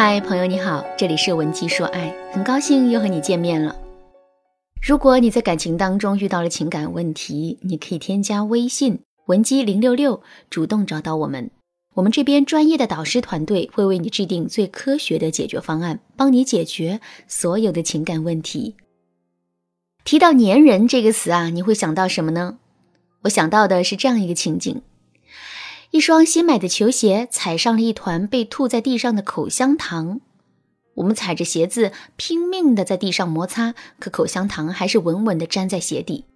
嗨，朋友你好，这里是文姬说爱，很高兴又和你见面了。如果你在感情当中遇到了情感问题，你可以添加微信文姬零六六，主动找到我们，我们这边专业的导师团队会为你制定最科学的解决方案，帮你解决所有的情感问题。提到“粘人”这个词啊，你会想到什么呢？我想到的是这样一个情景。一双新买的球鞋踩上了一团被吐在地上的口香糖，我们踩着鞋子拼命的在地上摩擦，可口香糖还是稳稳的粘在鞋底。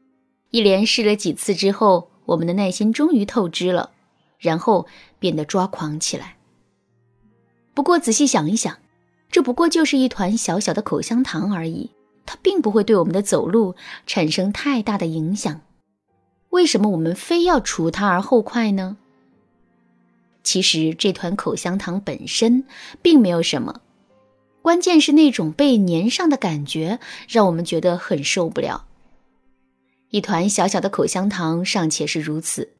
一连试了几次之后，我们的耐心终于透支了，然后变得抓狂起来。不过仔细想一想，这不过就是一团小小的口香糖而已，它并不会对我们的走路产生太大的影响。为什么我们非要除它而后快呢？其实这团口香糖本身并没有什么，关键是那种被粘上的感觉让我们觉得很受不了。一团小小的口香糖尚且是如此，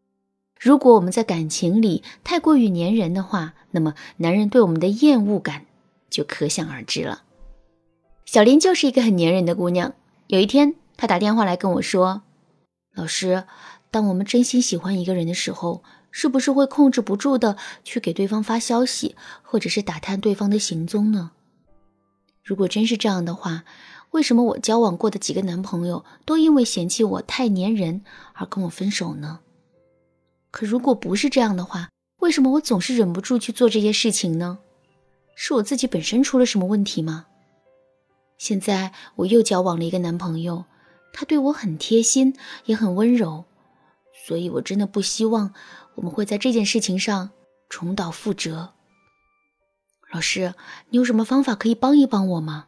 如果我们在感情里太过于粘人的话，那么男人对我们的厌恶感就可想而知了。小林就是一个很粘人的姑娘。有一天，她打电话来跟我说：“老师，当我们真心喜欢一个人的时候。”是不是会控制不住的去给对方发消息，或者是打探对方的行踪呢？如果真是这样的话，为什么我交往过的几个男朋友都因为嫌弃我太粘人而跟我分手呢？可如果不是这样的话，为什么我总是忍不住去做这些事情呢？是我自己本身出了什么问题吗？现在我又交往了一个男朋友，他对我很贴心，也很温柔，所以我真的不希望。我们会在这件事情上重蹈覆辙。老师，你有什么方法可以帮一帮我吗？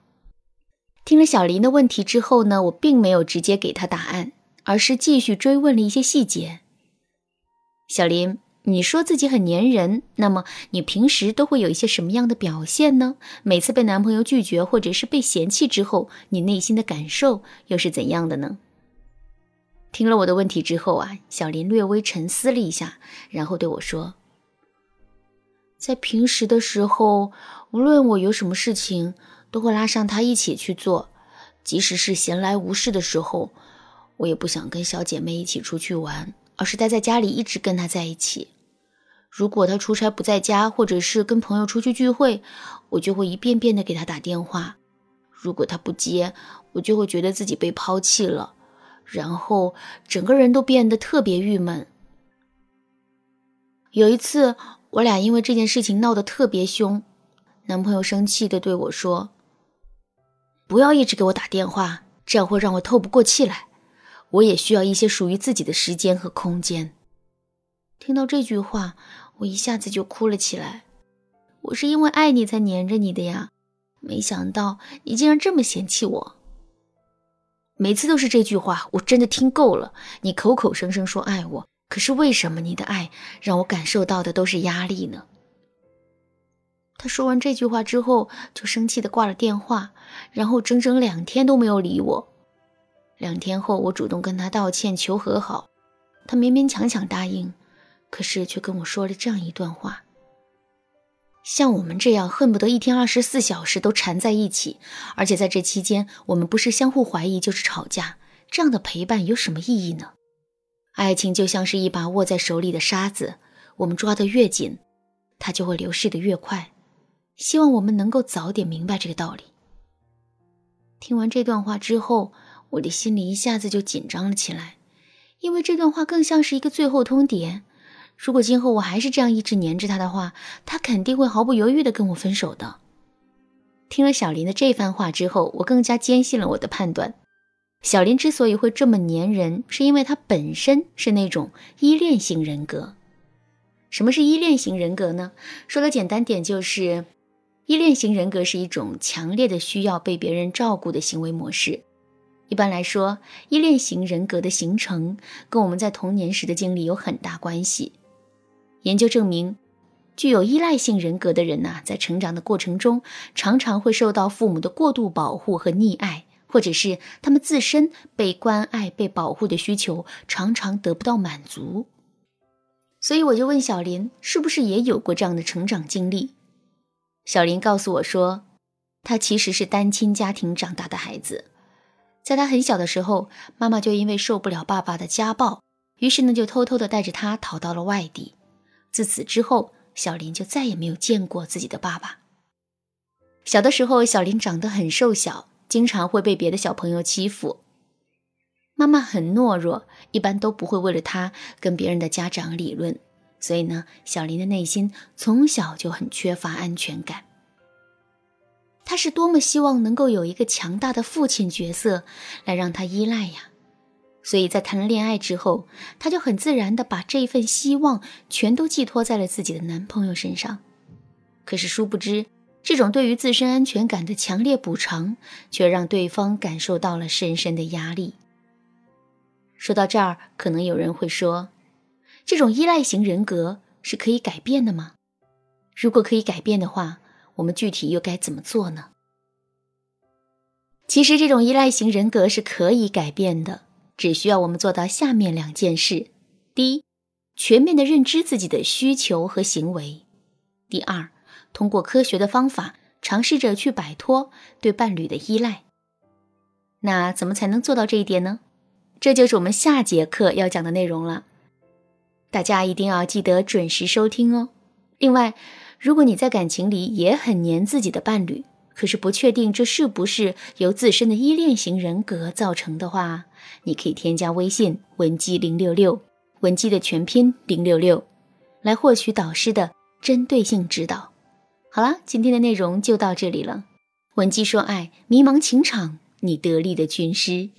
听了小林的问题之后呢，我并没有直接给他答案，而是继续追问了一些细节。小林，你说自己很粘人，那么你平时都会有一些什么样的表现呢？每次被男朋友拒绝或者是被嫌弃之后，你内心的感受又是怎样的呢？听了我的问题之后啊，小林略微沉思了一下，然后对我说：“在平时的时候，无论我有什么事情，都会拉上他一起去做。即使是闲来无事的时候，我也不想跟小姐妹一起出去玩，而是待在家里一直跟他在一起。如果他出差不在家，或者是跟朋友出去聚会，我就会一遍遍的给他打电话。如果他不接，我就会觉得自己被抛弃了。”然后整个人都变得特别郁闷。有一次，我俩因为这件事情闹得特别凶，男朋友生气的对我说：“不要一直给我打电话，这样会让我透不过气来。我也需要一些属于自己的时间和空间。”听到这句话，我一下子就哭了起来。我是因为爱你才黏着你的呀，没想到你竟然这么嫌弃我。每次都是这句话，我真的听够了。你口口声声说爱我，可是为什么你的爱让我感受到的都是压力呢？他说完这句话之后，就生气的挂了电话，然后整整两天都没有理我。两天后，我主动跟他道歉求和好，他勉勉强强答应，可是却跟我说了这样一段话。像我们这样恨不得一天二十四小时都缠在一起，而且在这期间我们不是相互怀疑就是吵架，这样的陪伴有什么意义呢？爱情就像是一把握在手里的沙子，我们抓得越紧，它就会流逝的越快。希望我们能够早点明白这个道理。听完这段话之后，我的心里一下子就紧张了起来，因为这段话更像是一个最后通牒。如果今后我还是这样一直黏着他的话，他肯定会毫不犹豫的跟我分手的。听了小林的这番话之后，我更加坚信了我的判断。小林之所以会这么黏人，是因为他本身是那种依恋型人格。什么是依恋型人格呢？说的简单点，就是依恋型人格是一种强烈的需要被别人照顾的行为模式。一般来说，依恋型人格的形成跟我们在童年时的经历有很大关系。研究证明，具有依赖性人格的人呐，在成长的过程中，常常会受到父母的过度保护和溺爱，或者是他们自身被关爱、被保护的需求常常得不到满足。所以我就问小林，是不是也有过这样的成长经历？小林告诉我说，他其实是单亲家庭长大的孩子，在他很小的时候，妈妈就因为受不了爸爸的家暴，于是呢就偷偷的带着他逃到了外地。自此之后，小林就再也没有见过自己的爸爸。小的时候，小林长得很瘦小，经常会被别的小朋友欺负。妈妈很懦弱，一般都不会为了他跟别人的家长理论。所以呢，小林的内心从小就很缺乏安全感。他是多么希望能够有一个强大的父亲角色来让他依赖呀！所以在谈了恋爱之后，她就很自然的把这份希望全都寄托在了自己的男朋友身上。可是殊不知，这种对于自身安全感的强烈补偿，却让对方感受到了深深的压力。说到这儿，可能有人会说。这种依赖型人格是可以改变的吗？如果可以改变的话，我们具体又该怎么做呢？其实，这种依赖型人格是可以改变的，只需要我们做到下面两件事：第一，全面的认知自己的需求和行为；第二，通过科学的方法，尝试着去摆脱对伴侣的依赖。那怎么才能做到这一点呢？这就是我们下节课要讲的内容了。大家一定要记得准时收听哦。另外，如果你在感情里也很黏自己的伴侣，可是不确定这是不是由自身的依恋型人格造成的话，你可以添加微信文姬零六六，文姬的全拼零六六，来获取导师的针对性指导。好啦，今天的内容就到这里了。文姬说爱，迷茫情场，你得力的军师。